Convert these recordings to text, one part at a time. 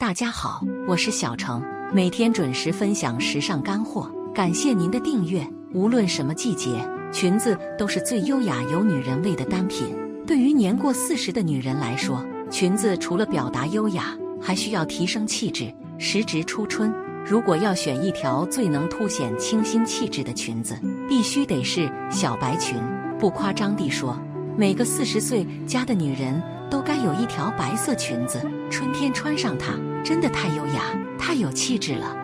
大家好，我是小程，每天准时分享时尚干货。感谢您的订阅。无论什么季节，裙子都是最优雅、有女人味的单品。对于年过四十的女人来说，裙子除了表达优雅，还需要提升气质。时值初春，如果要选一条最能凸显清新气质的裙子，必须得是小白裙。不夸张地说，每个四十岁加的女人都该有一条白色裙子，春天穿上它。真的太优雅，太有气质了。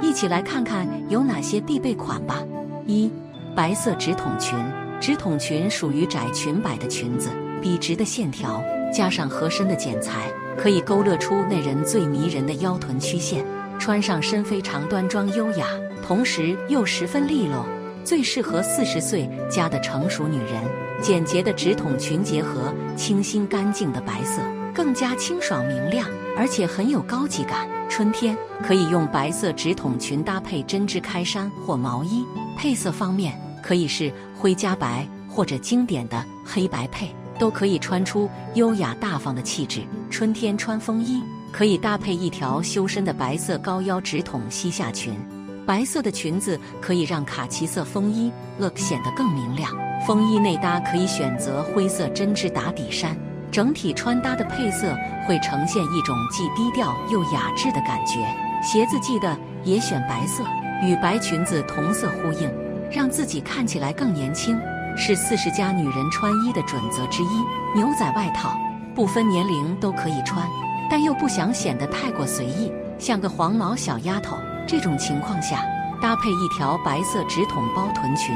一起来看看有哪些必备款吧。一、白色直筒裙。直筒裙属于窄裙摆的裙子，笔直的线条加上合身的剪裁，可以勾勒出那人最迷人的腰臀曲线。穿上身非常端庄优雅，同时又十分利落，最适合四十岁加的成熟女人。简洁的直筒裙结合清新干净的白色。更加清爽明亮，而且很有高级感。春天可以用白色直筒裙搭配针织开衫或毛衣。配色方面可以是灰加白，或者经典的黑白配，都可以穿出优雅大方的气质。春天穿风衣可以搭配一条修身的白色高腰直筒膝下裙。白色的裙子可以让卡其色风衣 look 显得更明亮。风衣内搭可以选择灰色针织打底衫。整体穿搭的配色会呈现一种既低调又雅致的感觉。鞋子记得也选白色，与白裙子同色呼应，让自己看起来更年轻，是四十加女人穿衣的准则之一。牛仔外套不分年龄都可以穿，但又不想显得太过随意，像个黄毛小丫头。这种情况下，搭配一条白色直筒包臀裙，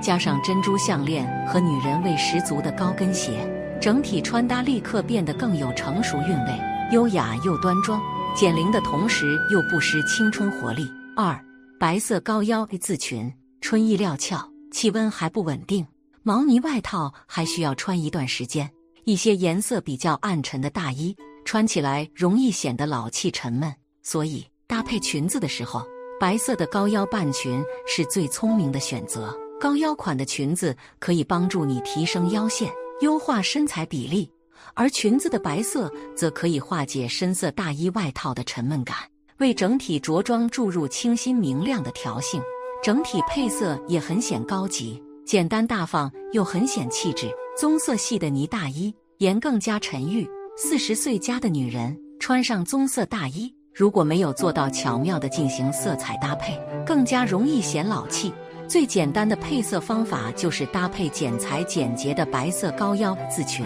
加上珍珠项链和女人味十足的高跟鞋。整体穿搭立刻变得更有成熟韵味，优雅又端庄，减龄的同时又不失青春活力。二，白色高腰 A 字裙，春意料峭，气温还不稳定，毛呢外套还需要穿一段时间。一些颜色比较暗沉的大衣穿起来容易显得老气沉闷，所以搭配裙子的时候，白色的高腰半裙是最聪明的选择。高腰款的裙子可以帮助你提升腰线。优化身材比例，而裙子的白色则可以化解深色大衣外套的沉闷感，为整体着装注入清新明亮的调性。整体配色也很显高级，简单大方又很显气质。棕色系的呢大衣，颜更加沉郁。四十岁加的女人穿上棕色大衣，如果没有做到巧妙的进行色彩搭配，更加容易显老气。最简单的配色方法就是搭配剪裁简洁的白色高腰字裙，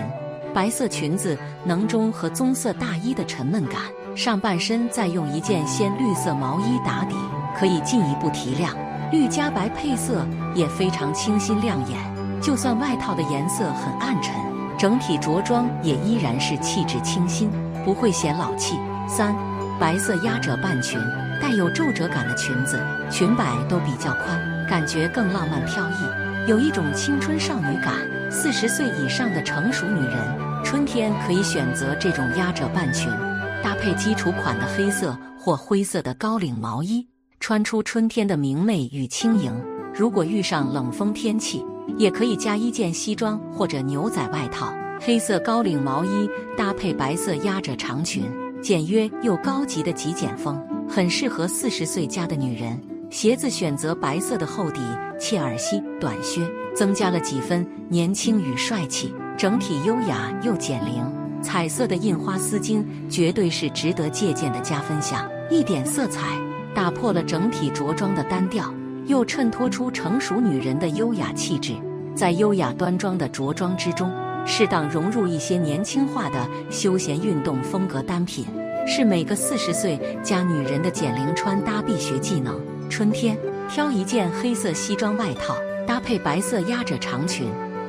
白色裙子能中和棕色大衣的沉闷感，上半身再用一件鲜绿色毛衣打底，可以进一步提亮。绿加白配色也非常清新亮眼，就算外套的颜色很暗沉，整体着装也依然是气质清新，不会显老气。三，白色压褶半裙，带有皱褶感的裙子，裙摆都比较宽。感觉更浪漫飘逸，有一种青春少女感。四十岁以上的成熟女人，春天可以选择这种压褶半裙，搭配基础款的黑色或灰色的高领毛衣，穿出春天的明媚与轻盈。如果遇上冷风天气，也可以加一件西装或者牛仔外套，黑色高领毛衣搭配白色压褶长裙，简约又高级的极简风，很适合四十岁加的女人。鞋子选择白色的厚底切尔西短靴，增加了几分年轻与帅气，整体优雅又减龄。彩色的印花丝巾绝对是值得借鉴的加分项，一点色彩打破了整体着装的单调，又衬托出成熟女人的优雅气质。在优雅端庄的着装之中，适当融入一些年轻化的休闲运动风格单品，是每个四十岁加女人的减龄穿搭必学技能。春天挑一件黑色西装外套，搭配白色压褶长裙，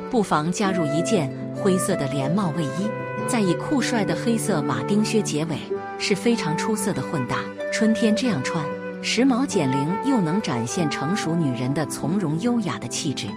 不妨加入一件灰色的连帽卫衣，再以酷帅的黑色马丁靴结尾，是非常出色的混搭。春天这样穿，时髦减龄又能展现成熟女人的从容优雅的气质。